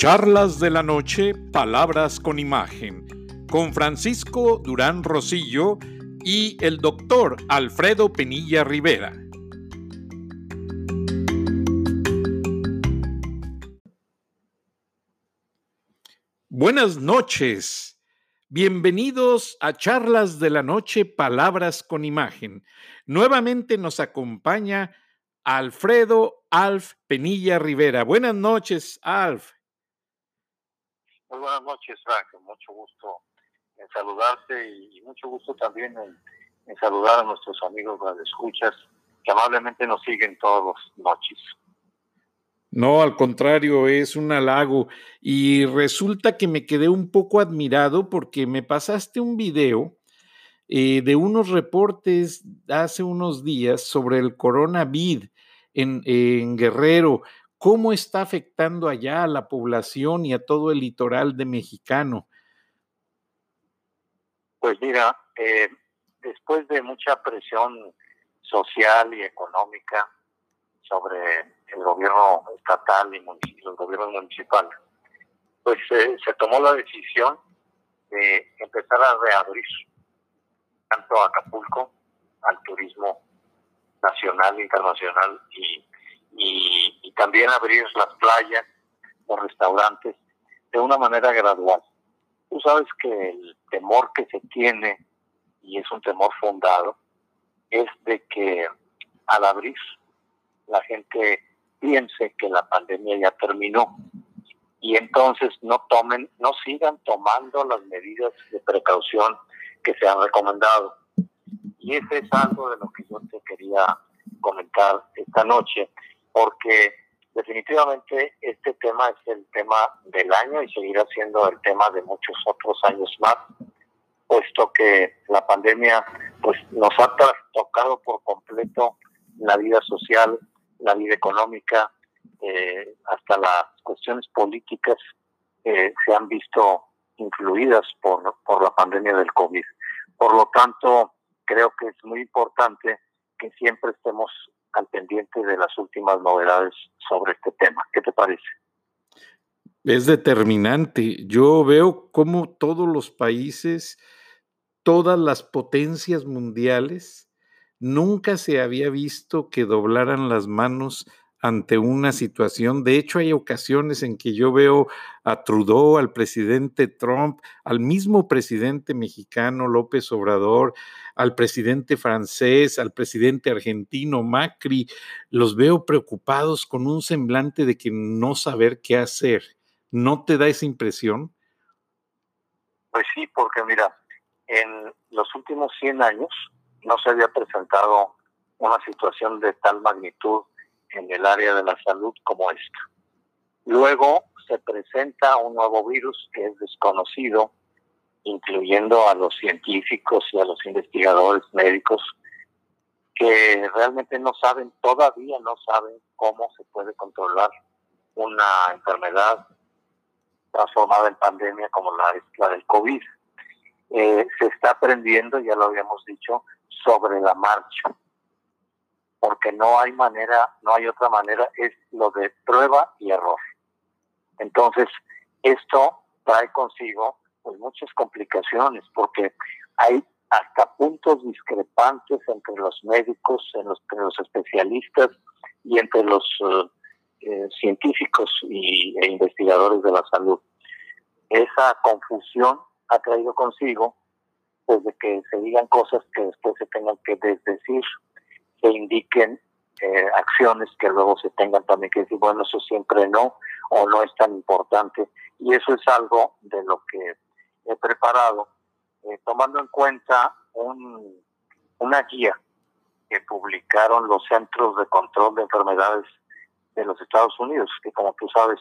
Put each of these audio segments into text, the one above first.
Charlas de la Noche, Palabras con Imagen, con Francisco Durán Rosillo y el doctor Alfredo Penilla Rivera. Buenas noches. Bienvenidos a Charlas de la Noche, Palabras con Imagen. Nuevamente nos acompaña Alfredo Alf Penilla Rivera. Buenas noches, Alf. Muy buenas noches, Frank. Mucho gusto en saludarte y, mucho gusto también en, saludar a nuestros amigos de escuchas que amablemente nos siguen todas las noches. No, al contrario, es un halago. Y resulta que me quedé un poco admirado porque me pasaste un video eh, de unos reportes hace unos días sobre el coronavirus en Guerrero cómo está afectando allá a la población y a todo el litoral de Mexicano. Pues mira, eh, después de mucha presión social y económica sobre el gobierno estatal y, los gobiernos municipales, pues eh, se tomó la decisión de empezar a reabrir tanto Acapulco, al turismo nacional, internacional y y, también abrir las playas, los restaurantes, de una manera gradual. Tú sabes que el temor que se tiene, y es un temor fundado, es de que al abrir la gente piense que la pandemia ya terminó y entonces no tomen, no sigan tomando las medidas de precaución que se han recomendado. Y ese es algo de lo que yo te quería comentar esta noche, porque definitivamente este tema es el tema del año y seguirá siendo el tema de muchos otros años más, puesto que la pandemia pues nos ha tocado por completo la vida social, la vida económica, eh, hasta las cuestiones políticas eh, se han visto influidas por, por la pandemia del COVID. Por lo tanto, creo que es muy importante que siempre estemos al pendiente de las últimas novedades sobre este tema. ¿Qué te parece? Es determinante. Yo veo cómo todos los países, todas las potencias mundiales, nunca se había visto que doblaran las manos ante una situación. De hecho, hay ocasiones en que yo veo a Trudeau, al presidente Trump, al mismo presidente mexicano López Obrador, al presidente francés, al presidente argentino Macri, los veo preocupados con un semblante de que no saber qué hacer. ¿No te da esa impresión? Pues sí, porque mira, en los últimos 100 años no se había presentado una situación de tal magnitud en el área de la salud como esta. Luego se presenta un nuevo virus que es desconocido, incluyendo a los científicos y a los investigadores médicos que realmente no saben, todavía no saben cómo se puede controlar una enfermedad transformada en pandemia como la, del COVID. Eh, se está aprendiendo, ya lo habíamos dicho, sobre la marcha porque no hay manera, no hay otra manera, es lo de prueba y error. Entonces, esto trae consigo pues, muchas complicaciones, porque hay hasta puntos discrepantes entre los médicos, entre los especialistas y entre los eh, eh, científicos y, e investigadores de la salud. Esa confusión ha traído consigo pues de que se digan cosas que después se tengan que desdecir se indiquen eh, acciones que luego se tengan también que decir, bueno, eso siempre no, o no es tan importante. Y eso es algo de lo que he preparado, eh, tomando en cuenta un, una guía que publicaron los Centros de Control de Enfermedades de los Estados Unidos, que como tú sabes,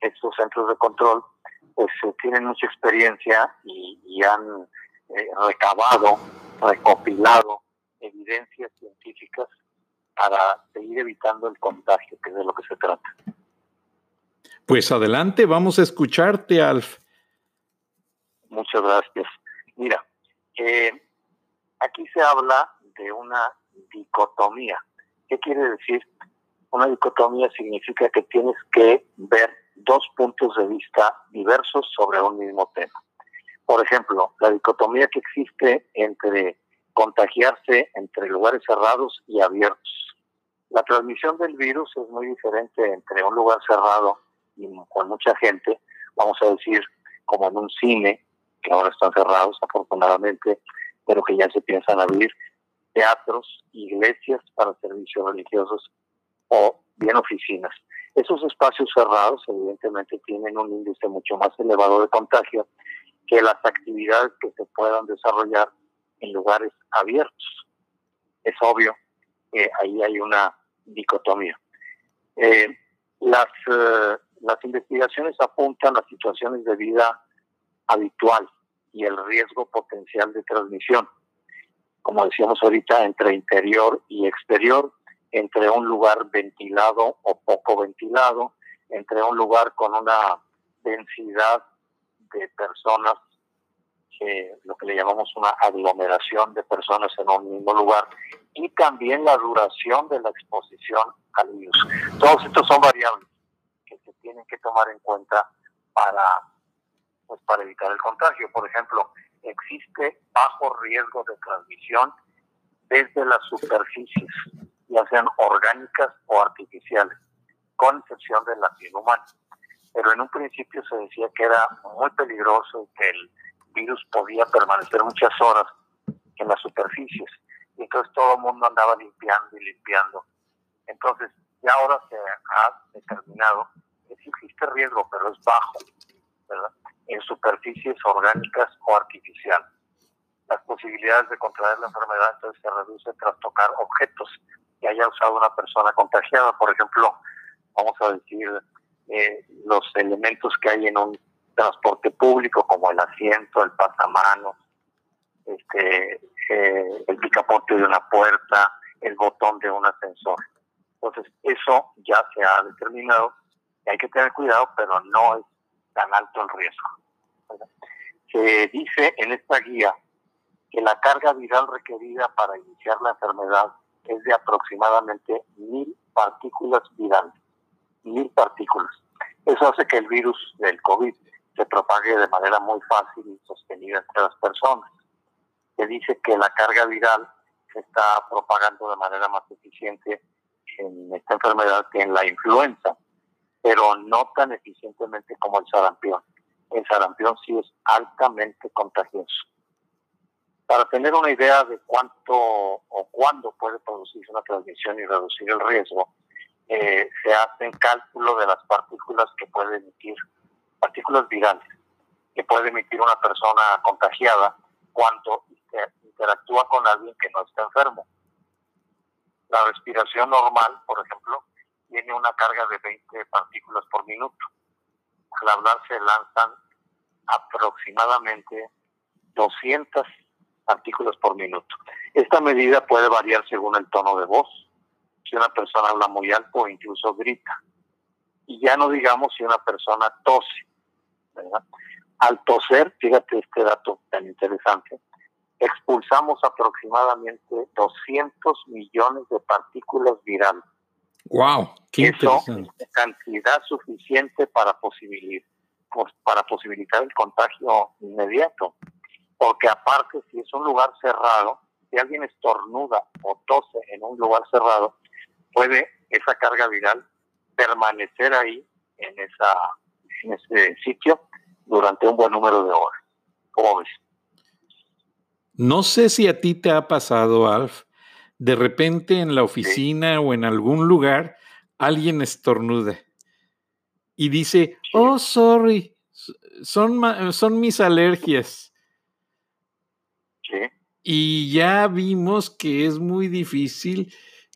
estos centros de control pues eh, tienen mucha experiencia y, han recabado, recopilado evidencias científicas para seguir evitando el contagio, que es de lo que se trata. Pues adelante, vamos a escucharte, Alf. Muchas gracias. Mira, eh, aquí se habla de una dicotomía. ¿Qué quiere decir? Una dicotomía significa que tienes que ver dos puntos de vista diversos sobre un mismo tema. Por ejemplo, la dicotomía que existe entre contagiarse entre lugares cerrados y abiertos. La transmisión del virus es muy diferente entre un lugar cerrado y con mucha gente, vamos a decir, como en un cine, que ahora están cerrados afortunadamente, pero que ya se piensan abrir, teatros, iglesias para servicios religiosos o bien oficinas. Esos espacios cerrados evidentemente tienen un índice mucho más elevado de contagio que las actividades que se puedan desarrollar en lugares abiertos. Es obvio que ahí hay una dicotomía. Eh, las, eh, las investigaciones apuntan a situaciones de vida habitual y el riesgo potencial de transmisión. Como decíamos ahorita, entre interior y exterior, entre un lugar ventilado o poco ventilado, entre un lugar con una densidad de personas lo que le llamamos una aglomeración de personas en un mismo lugar y también la duración de la exposición al virus. Todos estos son variables que se tienen que tomar en cuenta para, pues, para evitar el contagio. Por ejemplo, existe bajo riesgo de transmisión desde las superficies, ya sean orgánicas o artificiales, con excepción de la piel humana. Pero en un principio se decía que era muy peligroso y que el virus podía permanecer muchas horas en las superficies. Y entonces todo el mundo andaba limpiando y limpiando. Entonces, ya ahora se ha determinado que existe riesgo, pero es bajo, ¿verdad? En superficies orgánicas o artificiales. Las posibilidades de contraer la enfermedad entonces se reducen tras tocar objetos que haya usado una persona contagiada. Por ejemplo, vamos a decir, eh, los elementos que hay en un transporte público como el asiento, el pasamanos, este, eh, el picaporte de una puerta, el botón de un ascensor. Entonces, eso ya se ha determinado y hay que tener cuidado, pero no es tan alto el riesgo. Se dice en esta guía que la carga viral requerida para iniciar la enfermedad es de aproximadamente mil partículas virales. Mil partículas. Eso hace que el virus del COVID se propague de manera muy fácil y sostenida entre las personas. Se dice que la carga viral se está propagando de manera más eficiente en esta enfermedad que en la influenza, pero no tan eficientemente como el sarampión. El sarampión sí es altamente contagioso. Para tener una idea de cuánto o cuándo puede producirse una transmisión y reducir el riesgo, eh, se hace cálculo de las partículas que puede emitir partículas virales que puede emitir una persona contagiada cuando interactúa con alguien que no está enfermo. La respiración normal, por ejemplo, tiene una carga de 20 partículas por minuto. Al hablar se lanzan aproximadamente 200 partículas por minuto. Esta medida puede variar según el tono de voz, si una persona habla muy alto o incluso grita. Y ya no digamos si una persona tose al toser, fíjate este dato tan interesante, expulsamos aproximadamente 200 millones de partículas virales. ¡Wow! ¡Qué Eso es cantidad suficiente para posibilitar, para posibilitar el contagio inmediato. Porque aparte, si es un lugar cerrado, si alguien estornuda o tose en un lugar cerrado, puede esa carga viral permanecer ahí en esa en ese sitio durante un buen número de horas. ¿Cómo ves? No sé si a ti te ha pasado, Alf, de repente en la oficina o en algún lugar alguien estornuda y dice, oh, sorry, son, son mis alergias. Sí. Y ya vimos que es muy difícil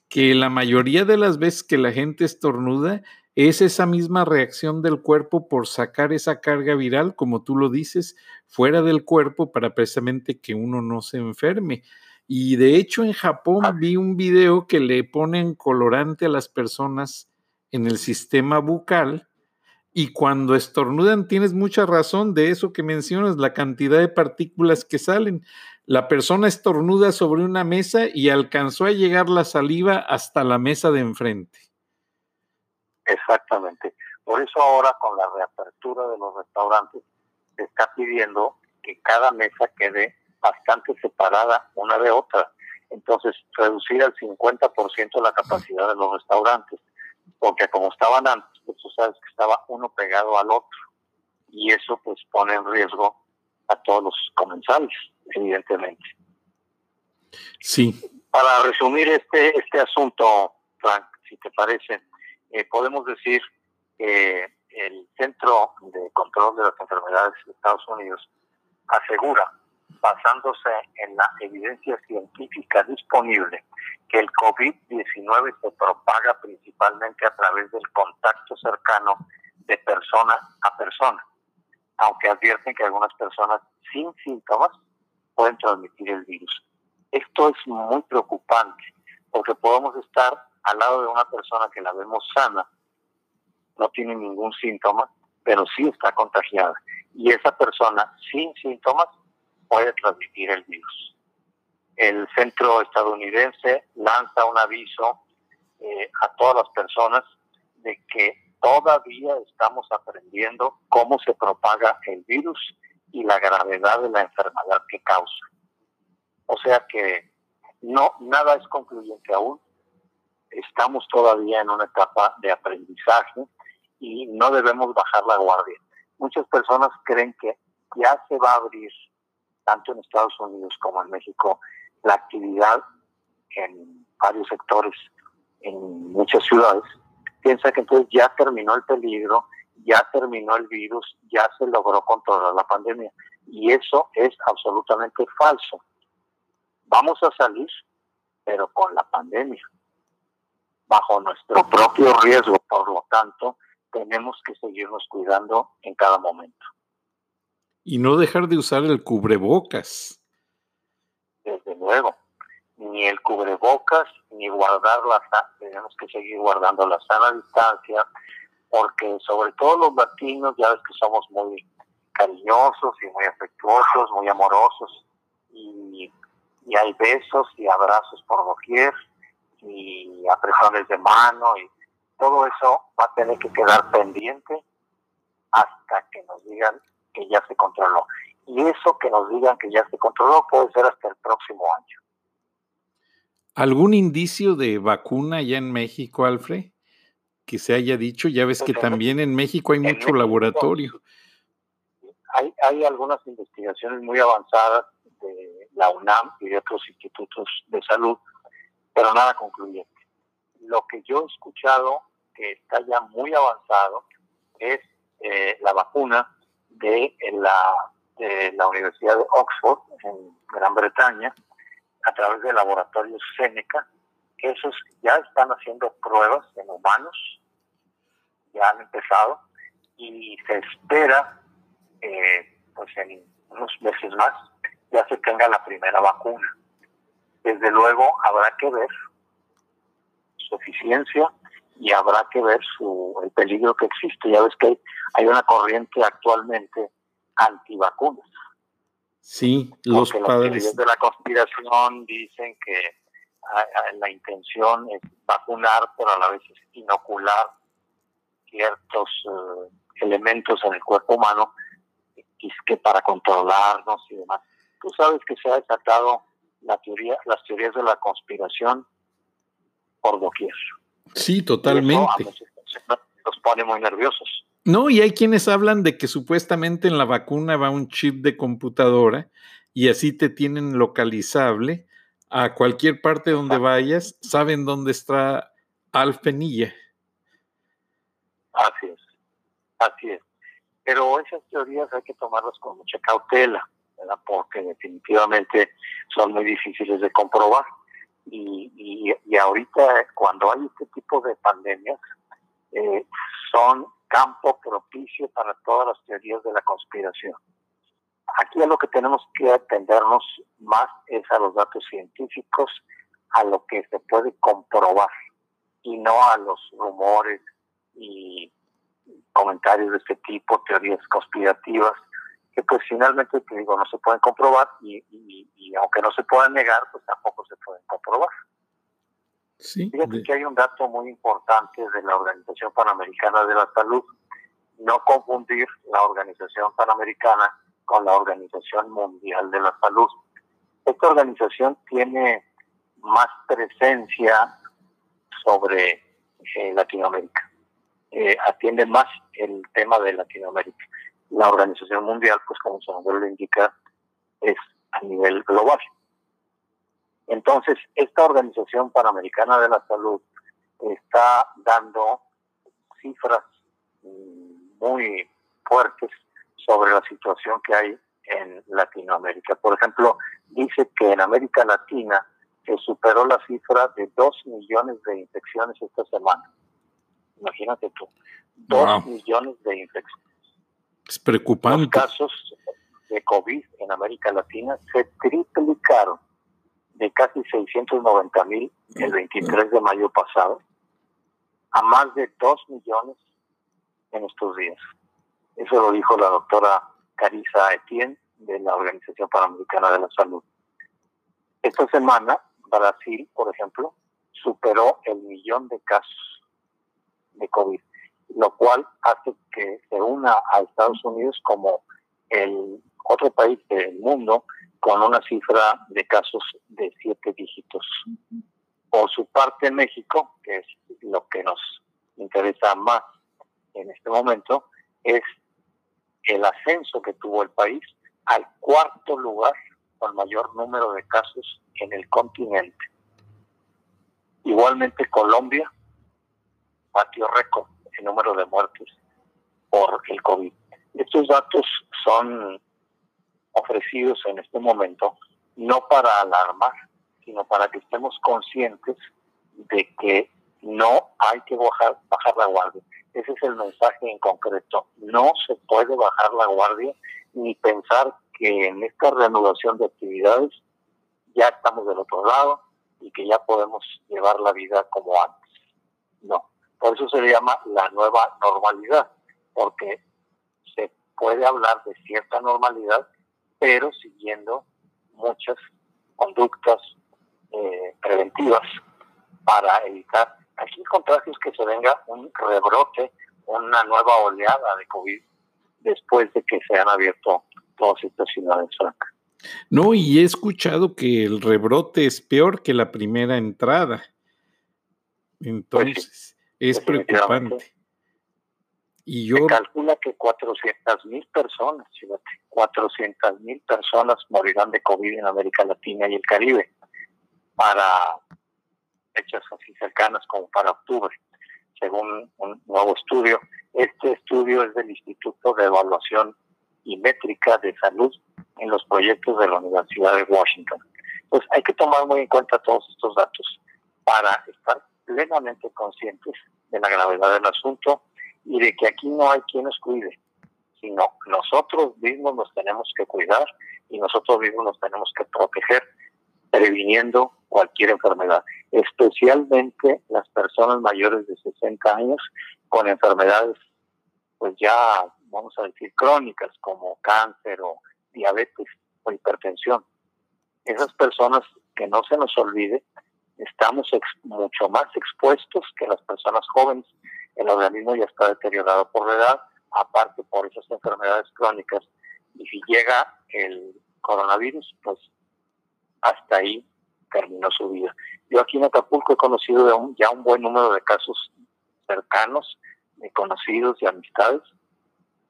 que la mayoría de las veces que la gente estornuda es esa misma reacción del cuerpo por sacar esa carga viral, como tú lo dices, fuera del cuerpo para precisamente que uno no se enferme. Y de hecho en Japón vi un video que le ponen colorante a las personas en el sistema bucal y cuando estornudan tienes mucha razón de eso que mencionas, la cantidad de partículas que salen. La persona estornuda sobre una mesa y alcanzó a llegar la saliva hasta la mesa de enfrente. Exactamente. Por eso ahora con la reapertura de los restaurantes se está pidiendo que cada mesa quede bastante separada una de otra. Entonces, reducir al 50% la capacidad de los restaurantes, porque como estaban antes, pues tú sabes que estaba uno pegado al otro, y eso pues pone en riesgo a todos los comensales, evidentemente. Sí. Para resumir este, este asunto, Frank, si te parece, eh, podemos decir que el Centro de Control de las Enfermedades de Estados Unidos asegura, basándose en la evidencia científica disponible, que el COVID-19 se propaga principalmente a través del contacto cercano de persona a persona, aunque advierten que algunas personas sin síntomas pueden transmitir el virus. Esto es muy preocupante porque podemos estar al lado de una persona que la vemos sana, no tiene ningún síntoma, pero sí está contagiada. Y esa persona sin síntomas puede transmitir el virus. El centro estadounidense lanza un aviso eh, a todas las personas de que todavía estamos aprendiendo cómo se propaga el virus y la gravedad de la enfermedad que causa. O sea que no nada es concluyente aún. Estamos todavía en una etapa de aprendizaje y no debemos bajar la guardia. Muchas personas creen que ya se va a abrir, tanto en Estados Unidos como en México, la actividad en varios sectores, en muchas ciudades. Piensa que entonces ya terminó el peligro, ya terminó el virus, ya se logró controlar la pandemia. Y eso es absolutamente falso. Vamos a salir, pero con la pandemia, bajo nuestro propio riesgo. Por lo tanto, tenemos que seguirnos cuidando en cada momento. Y no dejar de usar el cubrebocas. Desde luego, ni el cubrebocas, ni guardar la tenemos que seguir guardando la sana distancia, porque sobre todo los latinos, ya ves que somos muy cariñosos y muy afectuosos, muy amorosos, y, y hay besos y abrazos por doquier, y apretones de mano, y todo eso va a tener que quedar pendiente hasta que nos digan que ya se controló. Y eso que nos digan que ya se controló puede ser hasta el próximo año. ¿Algún indicio de vacuna ya en México, Alfred? Que se haya dicho, ya ves que también en México hay mucho laboratorio. Hay, hay algunas investigaciones muy avanzadas de la UNAM y de otros institutos de salud, pero nada concluyente. Lo que yo he escuchado que está ya muy avanzado es eh, la vacuna de la, de la Universidad de Oxford, en Gran Bretaña, a través del laboratorio Seneca, esos ya están haciendo pruebas en humanos, ya han empezado, y se espera, eh, pues en unos meses más, ya se tenga la primera vacuna. Desde luego habrá que ver su eficiencia, y habrá que ver su, el peligro que existe. Ya ves que hay, una corriente actualmente antivacunas. Sí, los padres. Los de la conspiración dicen que la intención es vacunar, pero a la vez es inocular ciertos eh, elementos en el cuerpo humano que para controlarnos y demás. Tú sabes que se ha desatado la teoría, las teorías de la conspiración por doquier. Sí, totalmente. Nos pone muy nerviosos. No, y hay quienes hablan de que supuestamente en la vacuna va un chip de computadora y así te tienen localizable a cualquier parte donde vayas, saben dónde está Alfenilla. Así es, así es. Pero esas teorías hay que tomarlas con mucha cautela, porque definitivamente son muy difíciles de comprobar. Y, y, ahorita cuando hay este tipo de pandemias, eh, son campo propicio para todas las teorías de la conspiración. Aquí a lo que tenemos que atendernos más es a los datos científicos, a lo que se puede comprobar y no a los rumores y comentarios de este tipo, teorías conspirativas que pues finalmente, te digo, no se pueden comprobar y, y, aunque no se puedan negar, pues tampoco se pueden comprobar. Sí, Fíjate que hay un dato muy importante de la Organización Panamericana de la Salud. No confundir la Organización Panamericana con la Organización Mundial de la Salud. Esta organización tiene más presencia sobre eh, Latinoamérica. Eh, atiende más el tema de Latinoamérica. La Organización Mundial, pues como su nombre lo indica, es a nivel global. Entonces, esta Organización Panamericana de la Salud está dando cifras mm, muy fuertes sobre la situación que hay en Latinoamérica. Por ejemplo, dice que en América Latina se superó la cifra de 2 millones de infecciones esta semana. Imagínate tú, 2 millones de infecciones. Es preocupante. Los casos de COVID en América Latina se triplicaron de casi 690 mil el 23 de mayo pasado a más de 2 millones en estos días. Eso lo dijo la doctora Carisa Etienne de la Organización Panamericana de la Salud. Esta semana, Brasil, por ejemplo, superó el millón de casos de COVID, lo cual hace que se una a Estados Unidos como el otro país del mundo con una cifra de casos de siete dígitos. Por su parte, México, que es lo que nos interesa más en este momento, es el ascenso que tuvo el país al cuarto lugar con mayor número de casos en el continente. Igualmente Colombia batió récord en número de muertes por el COVID. Estos datos son ofrecidos en este momento no para alarmar, sino para que estemos conscientes de que no hay que bajar, bajar la guardia. Ese es el mensaje en concreto. No se puede bajar la guardia ni pensar que en esta reanudación de actividades ya estamos del otro lado y que ya podemos llevar la vida como antes. No, por eso se le llama la nueva normalidad, porque se puede hablar de cierta normalidad, pero siguiendo muchas conductas eh, preventivas para evitar Aquí el contrario es que se venga un rebrote, una nueva oleada de COVID después de que se han abierto todas estas ciudades francas. No, y he escuchado que el rebrote es peor que la primera entrada. Entonces, es preocupante. Y yo... Se calcula que 400 mil personas, fíjate, 400 mil personas morirán de COVID en América Latina y el Caribe para fechas así cercanas como para octubre, según un nuevo estudio. Este estudio es del Instituto de Evaluación y Métrica de Salud en los proyectos de la Universidad de Washington. Pues hay que tomar muy en cuenta todos estos datos para estar plenamente conscientes de la gravedad del asunto y de que aquí no hay quien nos cuide, sino nosotros mismos nos tenemos que cuidar y nosotros mismos nos tenemos que proteger previniendo cualquier enfermedad, especialmente las personas mayores de 60 años con enfermedades, pues ya vamos a decir crónicas como cáncer o diabetes o hipertensión. Esas personas que no se nos olvide, estamos mucho más expuestos que las personas jóvenes. El organismo ya está deteriorado por la edad, aparte por esas enfermedades crónicas. Y si llega el coronavirus, pues hasta ahí terminó su vida. Yo aquí en Acapulco he conocido ya un buen número de casos cercanos, de conocidos y amistades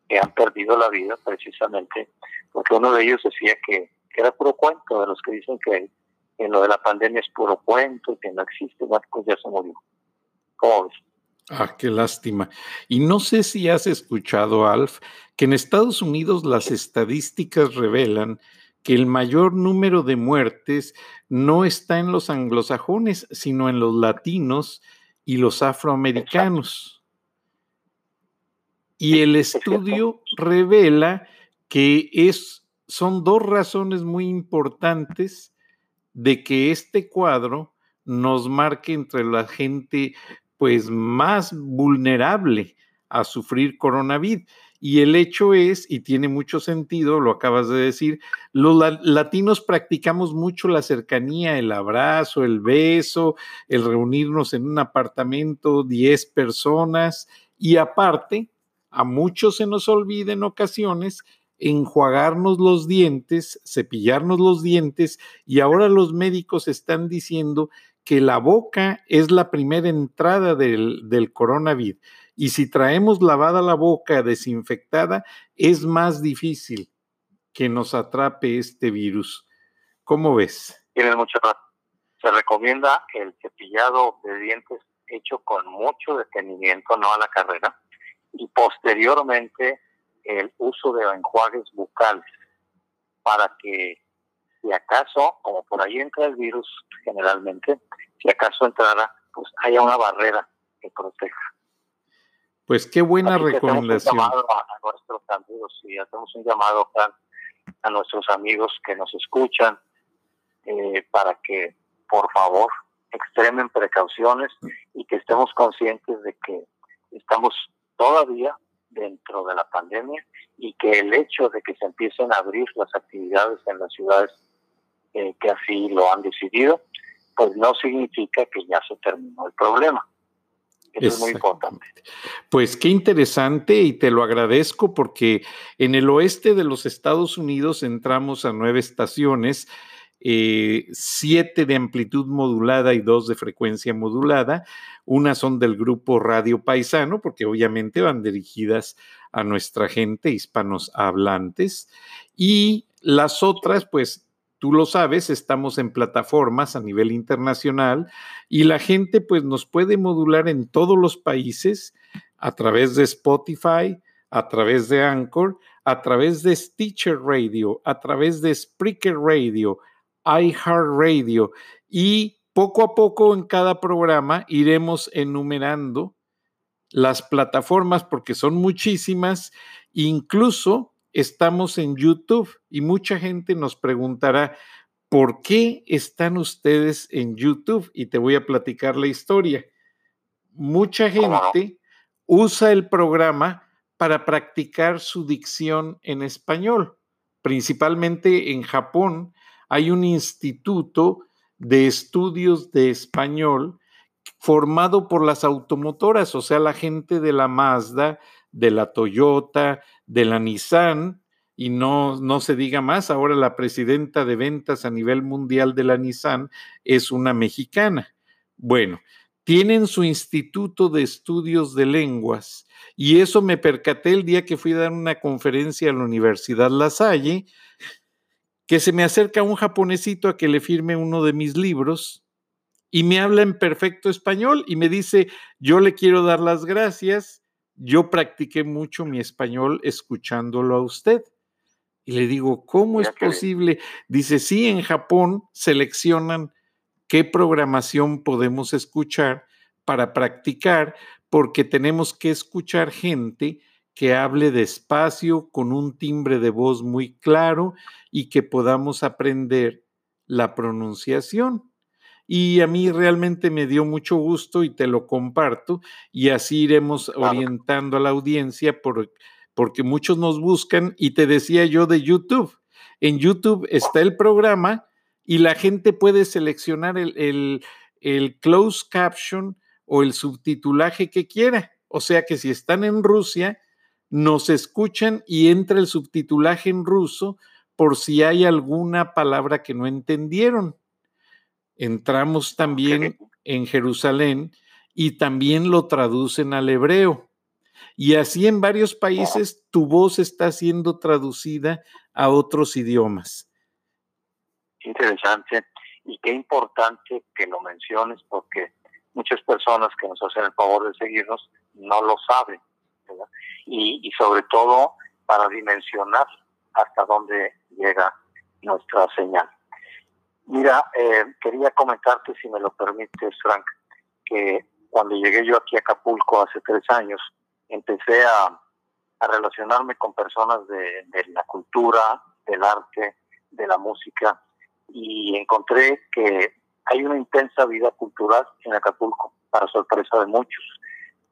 que han perdido la vida precisamente porque uno de ellos decía que, era puro cuento, de los que dicen que, lo de la pandemia es puro cuento, que no existe, pues ya se murió. ¿Cómo ves? Ah, qué lástima. Y no sé si has escuchado, Alf, que en Estados Unidos las estadísticas revelan que el mayor número de muertes no está en los anglosajones, sino en los latinos y los afroamericanos. Y el estudio revela que es, son dos razones muy importantes de que este cuadro nos marque entre la gente pues más vulnerable a sufrir coronavirus. Y el hecho es, y tiene mucho sentido, lo acabas de decir, los latinos practicamos mucho la cercanía, el abrazo, el beso, el reunirnos en un apartamento, 10 personas, y aparte, a muchos se nos olvida en ocasiones enjuagarnos los dientes, cepillarnos los dientes, y ahora los médicos están diciendo que la boca es la primera entrada del, del coronavirus. Y si traemos lavada la boca, desinfectada, es más difícil que nos atrape este virus. ¿Cómo ves? Tienes mucha razón. Se recomienda el cepillado de dientes hecho con mucho detenimiento, no a la carrera, y posteriormente el uso de enjuagues bucales para que si acaso, como por ahí entra el virus generalmente, si acaso entrara, pues haya una barrera que proteja. Pues qué buena recomendación. Un llamado a, nuestros amigos y hacemos un llamado a, a nuestros amigos que nos escuchan eh, para que por favor extremen precauciones y que estemos conscientes de que estamos todavía dentro de la pandemia y que el hecho de que se empiecen a abrir las actividades en las ciudades eh, que así lo han decidido, pues no significa que ya se terminó el problema. Eso es muy importante. Pues qué interesante y te lo agradezco porque en el oeste de los Estados Unidos entramos a nueve estaciones eh, siete de amplitud modulada y dos de frecuencia modulada. Unas son del grupo Radio Paisano, porque obviamente van dirigidas a nuestra gente, hispanos hablantes, y las otras, pues tú lo sabes, estamos en plataformas a nivel internacional y la gente pues nos puede modular en todos los países a través de Spotify, a través de Anchor, a través de Stitcher Radio, a través de Spreaker Radio, iHeartRadio y poco a poco en cada programa iremos enumerando las plataformas porque son muchísimas, incluso estamos en YouTube y mucha gente nos preguntará, ¿por qué están ustedes en YouTube? Y te voy a platicar la historia. Mucha gente usa el programa para practicar su dicción en español, principalmente en Japón hay un instituto de estudios de español formado por las automotoras, o sea, la gente de la Mazda, de la Toyota, de la Nissan, y no, no se diga más, ahora la presidenta de ventas a nivel mundial de la Nissan es una mexicana. Bueno, tienen su instituto de estudios de lenguas y eso me percaté el día que fui a dar una conferencia a la Universidad La Salle que se me acerca un japonesito a que le firme uno de mis libros y me habla en perfecto español y me dice, yo le quiero dar las gracias, yo practiqué mucho mi español escuchándolo a usted. Y le digo, ¿cómo es posible? Dice, sí, en Japón seleccionan qué programación podemos escuchar para practicar, porque tenemos que escuchar gente que hable despacio, con un timbre de voz muy claro y que podamos aprender la pronunciación. Y a mí realmente me dio mucho gusto y te lo comparto y así iremos orientando a la audiencia porque muchos nos buscan y te decía yo de YouTube. En YouTube está el programa y la gente puede seleccionar el, el, el closed caption o el subtitulaje que quiera. O sea que si están en Rusia, nos escuchan y entra el subtitulaje en ruso por si hay alguna palabra que no entendieron. Entramos también en Jerusalén y también lo traducen al hebreo. Y así en varios países tu voz está siendo traducida a otros idiomas. Interesante y qué importante que lo menciones porque muchas personas que nos hacen el favor de seguirnos no lo saben y, sobre todo para dimensionar hasta dónde llega nuestra señal. Mira, eh, quería comentarte, si me lo permites, Frank, que cuando llegué yo aquí a Acapulco hace tres años, empecé a, relacionarme con personas de, de, la cultura, del arte, de la música, y encontré que hay una intensa vida cultural en Acapulco, para sorpresa de muchos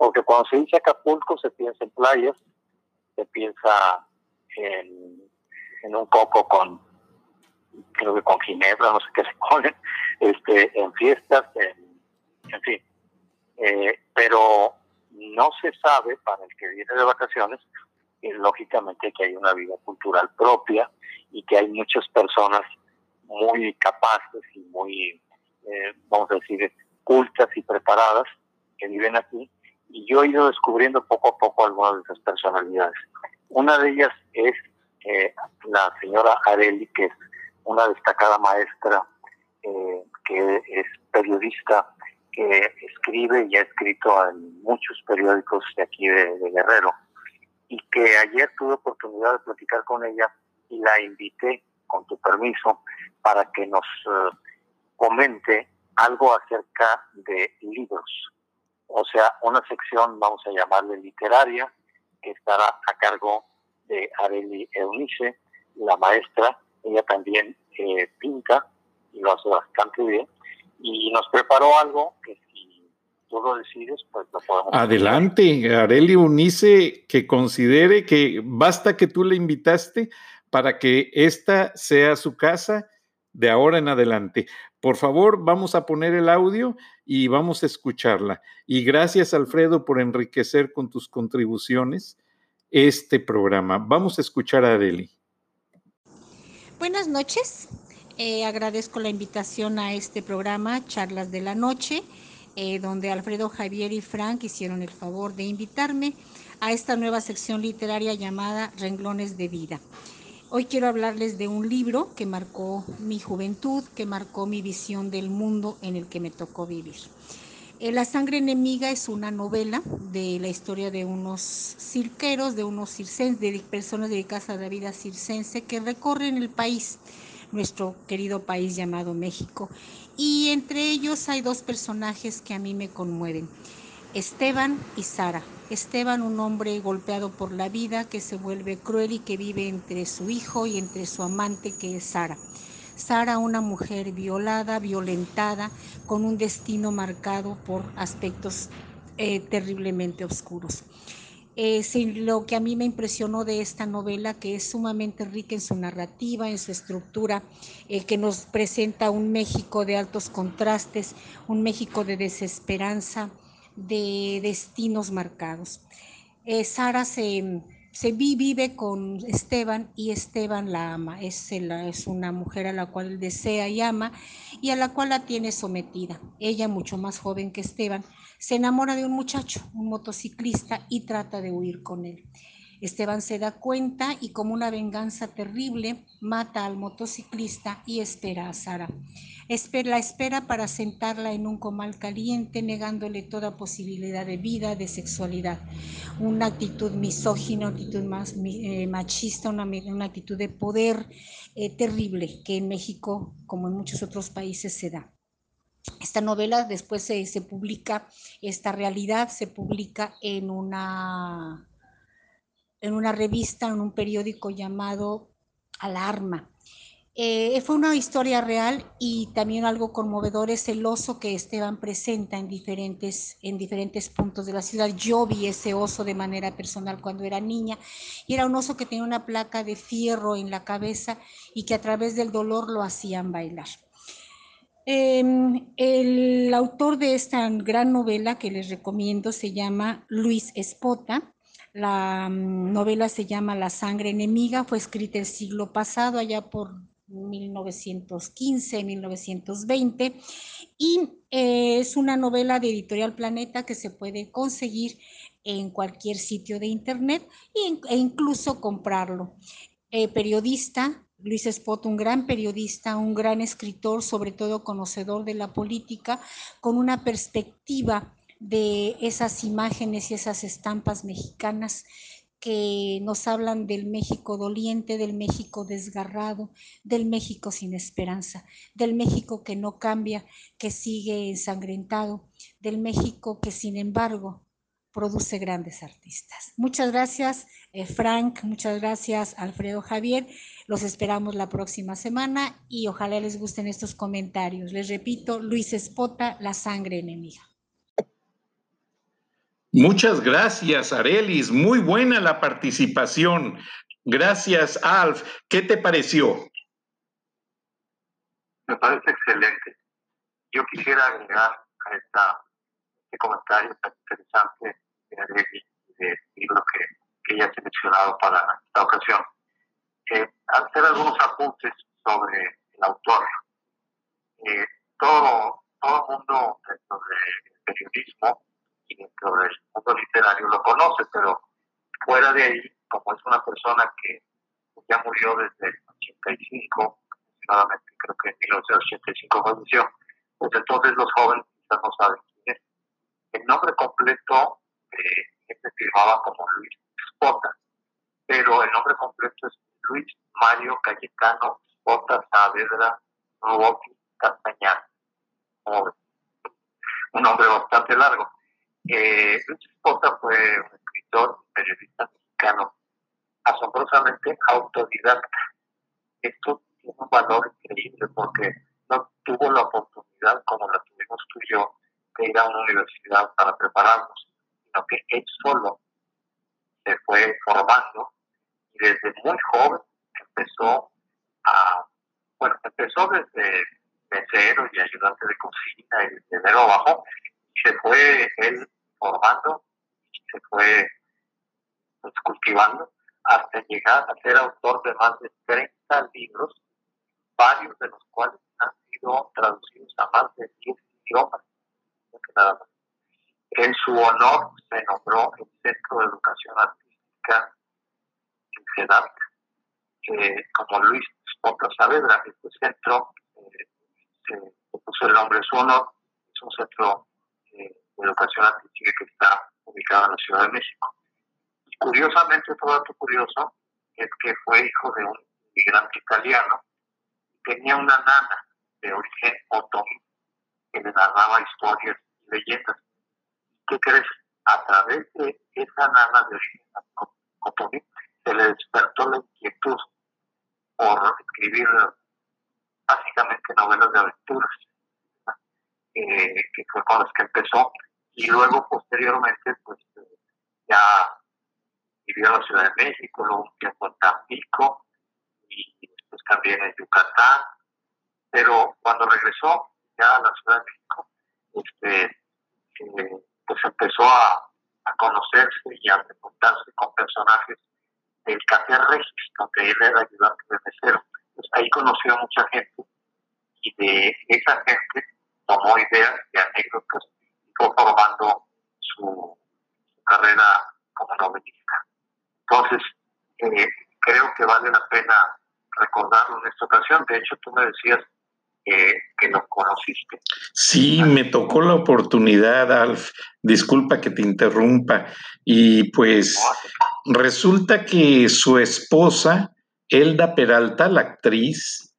porque cuando se dice Acapulco se piensa en playas, se piensa en, un coco con, creo que con ginebra, no sé qué se ponen, este, en fiestas, en, en fin. Eh, pero no se sabe para el que viene de vacaciones, y lógicamente que hay una vida cultural propia y que hay muchas personas muy capaces y muy, eh, vamos a decir, cultas y preparadas que viven aquí. Y yo he ido descubriendo poco a poco algunas de esas personalidades. Una de ellas es eh, la señora Areli, que es una destacada maestra, eh, que es periodista, que escribe y ha escrito en muchos periódicos de aquí de, Guerrero, y que ayer tuve oportunidad de platicar con ella y la invité, con tu permiso, para que nos eh, comente algo acerca de libros. O sea, una sección, vamos a llamarle literaria, que estará a cargo de Areli Eunice, la maestra. Ella también eh, pinta y lo hace bastante bien. Y nos preparó algo que si tú lo decides, pues lo podemos. Adelante, Areli Eunice, que considere que basta que tú le invitaste para que esta sea su casa de ahora en adelante. Por favor, vamos a poner el audio y vamos a escucharla. Y gracias, Alfredo, por enriquecer con tus contribuciones este programa. Vamos a escuchar a Adeli. Buenas noches. Eh, agradezco la invitación a este programa, Charlas de la Noche, eh, donde Alfredo, Javier y Frank hicieron el favor de invitarme a esta nueva sección literaria llamada Renglones de Vida. Hoy quiero hablarles de un libro que marcó mi juventud, que marcó mi visión del mundo en el que me tocó vivir. Eh, la sangre enemiga es una novela de la historia de unos cirqueros, de unos circenses, de personas dedicadas a la vida circense que recorren el país, nuestro querido país llamado México. Y entre ellos hay dos personajes que a mí me conmueven. Esteban y Sara. Esteban, un hombre golpeado por la vida, que se vuelve cruel y que vive entre su hijo y entre su amante, que es Sara. Sara, una mujer violada, violentada, con un destino marcado por aspectos eh, terriblemente oscuros. lo que a mí me impresionó de esta novela, que es sumamente rica en su narrativa, en su estructura, eh, que nos presenta un México de altos contrastes, un México de desesperanza, de destinos marcados. Eh, Sara se, vive con Esteban y Esteban la ama. Es, es una mujer a la cual desea y ama y a la cual la tiene sometida. Ella, mucho más joven que Esteban, se enamora de un muchacho, un motociclista, y trata de huir con él. Esteban se da cuenta y como una venganza terrible mata al motociclista y espera a Sara. La espera para sentarla en un comal caliente, negándole toda posibilidad de vida, de sexualidad. Una actitud misógina, una actitud más eh, machista, una, actitud de poder eh, terrible que en México, como en muchos otros países, se da. Esta novela después se publica, esta realidad se publica en una en una revista, en un periódico llamado Alarma. Eh, fue una historia real y también algo conmovedor es el oso que Esteban presenta en diferentes, en diferentes puntos de la ciudad. Yo vi ese oso de manera personal cuando era niña y era un oso que tenía una placa de fierro en la cabeza y que a través del dolor lo hacían bailar. Em, el autor de esta gran novela que les recomiendo se llama Luis Espota la mm, novela se llama La sangre enemiga, fue escrita el siglo pasado, allá por 1915, 1920, y eh, es una novela de Editorial Planeta que se puede conseguir en cualquier sitio de internet e incluso comprarlo. Eh, periodista, Luis Espot, un gran periodista, un gran escritor, sobre todo conocedor de la política, con una perspectiva de esas imágenes y esas estampas mexicanas que nos hablan del México doliente, del México desgarrado, del México sin esperanza, del México que no cambia, que sigue ensangrentado, del México que sin embargo produce grandes artistas. Muchas gracias, eh, Frank, muchas gracias, Alfredo Javier. Los esperamos la próxima semana y ojalá les gusten estos comentarios. Les repito, Luis Espota, La sangre enemiga. Muchas gracias, Arelis. Muy buena la participación. Gracias, Alf. ¿Qué te pareció? Me parece excelente. Yo quisiera agregar a esta, este comentario tan interesante de Arelis del libro que, que ella ha seleccionado para esta ocasión. Eh, hacer algunos apuntes sobre el autor. Eh, todo, todo el mundo dentro del periodismo y dentro del mundo literario lo conoce, pero fuera de ahí, como es una persona que ya murió desde el 85, aproximadamente, creo que en 1985 falleció, pues entonces los jóvenes quizás no saben quién es. El nombre completo eh, se firmaba como Luis Spota, pero el nombre completo es Luis Mario Cayetano Spota Saavedra Ruopi Castañán. Un nombre bastante largo. Eh, Luis Spota fue un escritor, periodista mexicano, asombrosamente autodidacta. Esto tiene un valor increíble porque no tuvo la oportunidad, como la tuvimos tú y yo, de ir a una universidad para prepararnos, sino que él solo se fue formando y desde muy joven empezó a, bueno, empezó desde mesero y ayudante de cocina y enero abajo, y se fue él formando y se fue pues, cultivando hasta llegar a ser autor de más de 30 libros, varios de los cuales han sido traducidos a más de 10 idiomas. En su honor se nombró el Centro de Educación Artística en CEDAT, como Luis Spota Saavedra. Este centro eh, se puso el nombre su honor, es un centro eh, educación artística que está ubicado en la Ciudad de México. Curiosamente, otro dato curioso es que fue hijo de un inmigrante italiano tenía una nana de origen otomí que le narraba historias y leyendas. ¿Qué crees? A través de esa nana de origen otomí se le despertó la inquietud por escribir básicamente novelas de aventuras, eh, que fue con las que empezó, y luego posteriormente pues ya vivió en la Ciudad de México, luego un tiempo en Tampico y después también en Yucatán. Pero cuando regresó ya a la Ciudad de México, este, eh, pues empezó a, conocerse y a encontrarse con personajes del Café Regis, donde él era ayudante de mesero. Pues ahí conoció a mucha gente y de esa gente tomó ideas y anécdotas fue formando su carrera como novelista. Entonces, eh, creo que vale la pena recordarlo en esta ocasión. De hecho, tú me decías que lo conociste. Sí, me tocó la oportunidad, Alf. Disculpa que te interrumpa. Y pues resulta que su esposa, Elda Peralta, la actriz,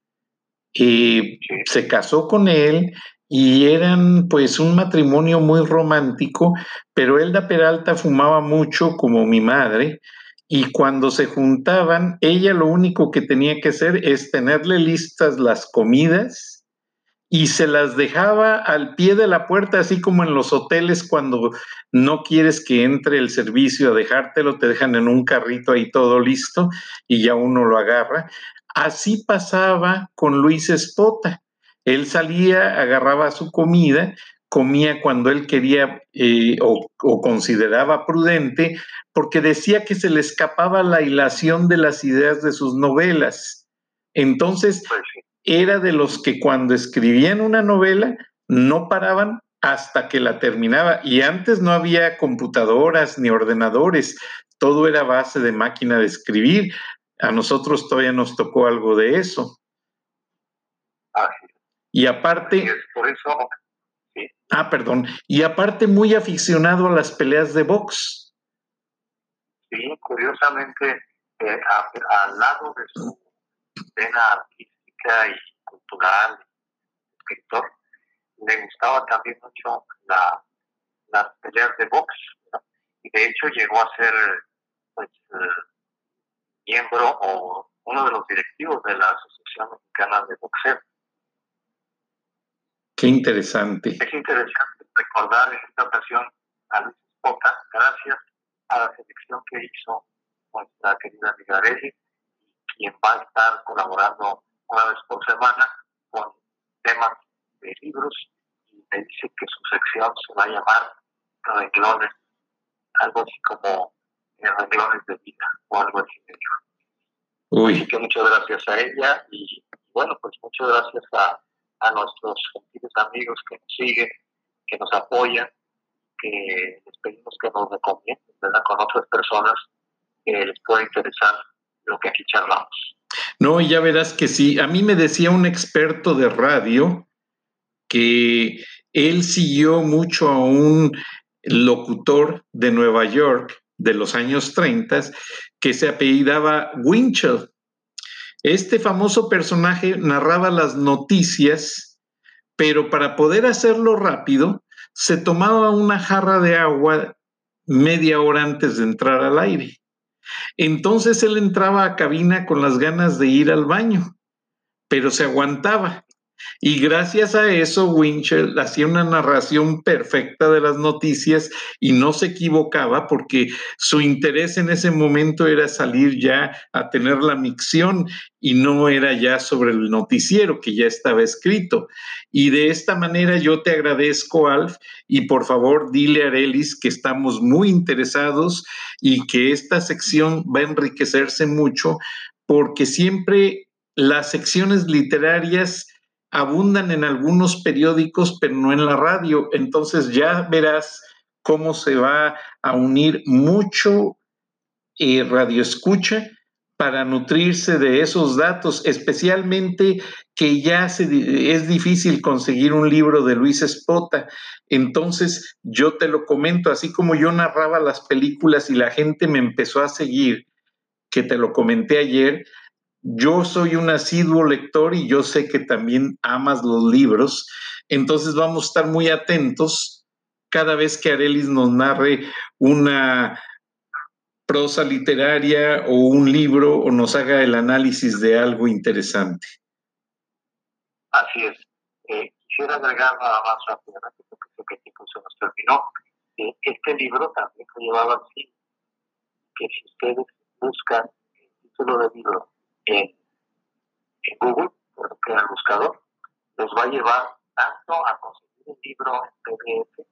eh, se casó con él y eran pues un matrimonio muy romántico, pero Elda Peralta fumaba mucho como mi madre y cuando se juntaban, ella lo único que tenía que hacer es tenerle listas las comidas y se las dejaba al pie de la puerta, así como en los hoteles cuando no quieres que entre el servicio a dejártelo, te dejan en un carrito ahí todo listo y ya uno lo agarra. Así pasaba con Luis Espota. Él salía, agarraba su comida, comía cuando él quería eh, o, consideraba prudente, porque decía que se le escapaba la hilación de las ideas de sus novelas. Entonces, pues era de los que cuando escribían una novela no paraban hasta que la terminaba. Y antes no había computadoras ni ordenadores, todo era base de máquina de escribir. A nosotros todavía nos tocó algo de eso. Y aparte... Por eso Ah, perdón. Y aparte muy aficionado a las peleas de box. Sí, curiosamente, eh, al lado de su escena artística y cultural, escritor, le gustaba también mucho la, las peleas de box. Y de hecho llegó a ser pues, eh, miembro o uno de los directivos de la Asociación Mexicana de Boxeo. Qué interesante. Es interesante recordar en esta ocasión a Luis Espota, a la selección que hizo nuestra querida amiga quien va a estar colaborando una vez por semana con temas de libros y me dice que su sección se va a llamar Renglones, algo así como Renglones de vida o algo así. Uy. Así que muchas gracias a ella y bueno, pues muchas gracias a, a nuestros gentiles amigos que nos siguen, que nos apoyan, que les pedimos que nos recomienden ¿verdad? con otras personas que les pueda interesar lo que aquí charlamos. No, ya verás que sí. A mí me decía un experto de radio que él siguió mucho a un locutor de Nueva York de los años 30 que se apellidaba Winchell. Este famoso personaje narraba las noticias, pero para poder hacerlo rápido, se tomaba una jarra de agua media hora antes de entrar al aire. Entonces él entraba a cabina con las ganas de ir al baño, pero se aguantaba y gracias a eso, Winchell hacía una narración perfecta de las noticias y no se equivocaba porque su interés en ese momento era salir ya a tener la micción y no era ya sobre el noticiero que ya estaba escrito. Y de esta manera yo te agradezco, Alf, y por favor dile a Arelis que estamos muy interesados y que esta sección va a enriquecerse mucho porque siempre las secciones literarias abundan en algunos periódicos, pero no en la radio. Entonces ya verás cómo se va a unir mucho eh, radio escucha para nutrirse de esos datos, especialmente que ya es difícil conseguir un libro de Luis Espota. Entonces, yo te lo comento, así como yo narraba las películas y la gente me empezó a seguir, que te lo comenté ayer, yo soy un asiduo lector y yo sé que también amas los libros, entonces vamos a estar muy atentos cada vez que Arelis nos narre una prosa literaria o un libro o nos haga el análisis de algo interesante. Así es. Eh, quisiera agregar nada más rápidamente porque que se nos terminó. Eh, este libro también se llevaba así, que si ustedes buscan el título del libro en, Google, en el buscador, los va a llevar tanto a conseguir el libro en PDF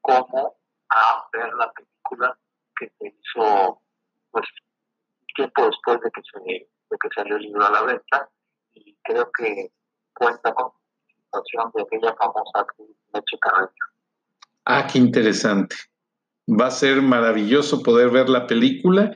como a ver la película que se hizo pues tiempo después de que salió el libro a la venta y creo que cuenta con la situación de aquella famosa actriz Carreño. Ah, qué interesante. Va a ser maravilloso poder ver la película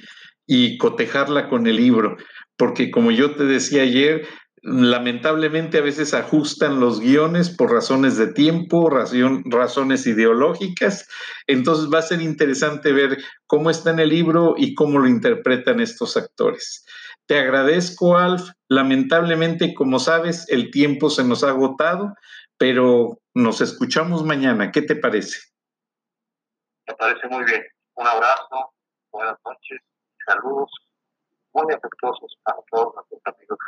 y cotejarla con el libro porque como yo te decía ayer, lamentablemente a veces ajustan los guiones por razones de tiempo, razones ideológicas. Entonces va a ser interesante ver cómo está en el libro y cómo lo interpretan estos actores. Te agradezco, Alf. Lamentablemente, como sabes, el tiempo se nos ha agotado, pero nos escuchamos mañana. ¿Qué te parece? Me parece muy bien. Un abrazo, buenas noches, saludos muy afectuosos para todos nuestros amigos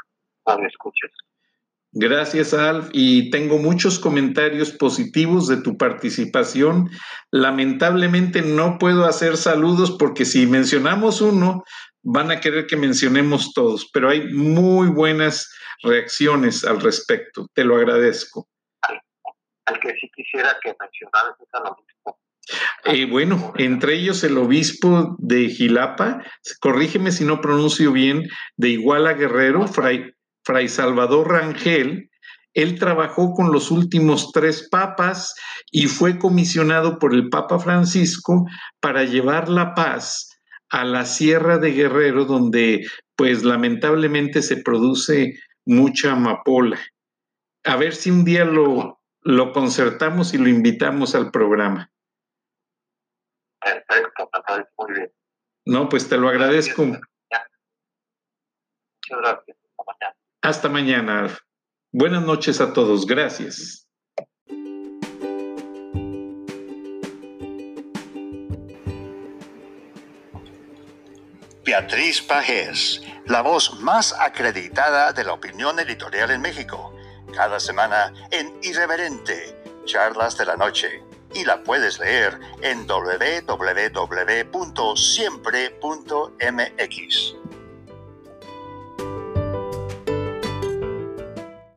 cuando escuches. Gracias, Alf. Y tengo muchos comentarios positivos de tu participación. Lamentablemente no puedo hacer saludos porque si mencionamos uno, van a querer que mencionemos todos, pero hay muy buenas reacciones al respecto. Te lo agradezco. Al, que sí quisiera que mencionaras es lo mismo eh, bueno, entre ellos el obispo de Gilapa, corrígeme si no pronuncio bien, de Iguala Guerrero, Fray, Fray Salvador Rangel, él trabajó con los últimos tres papas y fue comisionado por el Papa Francisco para llevar la paz a la Sierra de Guerrero, donde pues lamentablemente se produce mucha amapola. A ver si un día lo, lo concertamos y lo invitamos al programa. Perfecto, muy bien. No, pues te lo agradezco. Muchas gracias. Hasta mañana. Hasta mañana. Buenas noches a todos. Gracias. Beatriz Pajés, la voz más acreditada de la opinión editorial en México. Cada semana en Irreverente, Charlas de la Noche y la puedes leer en www.siempre.mx.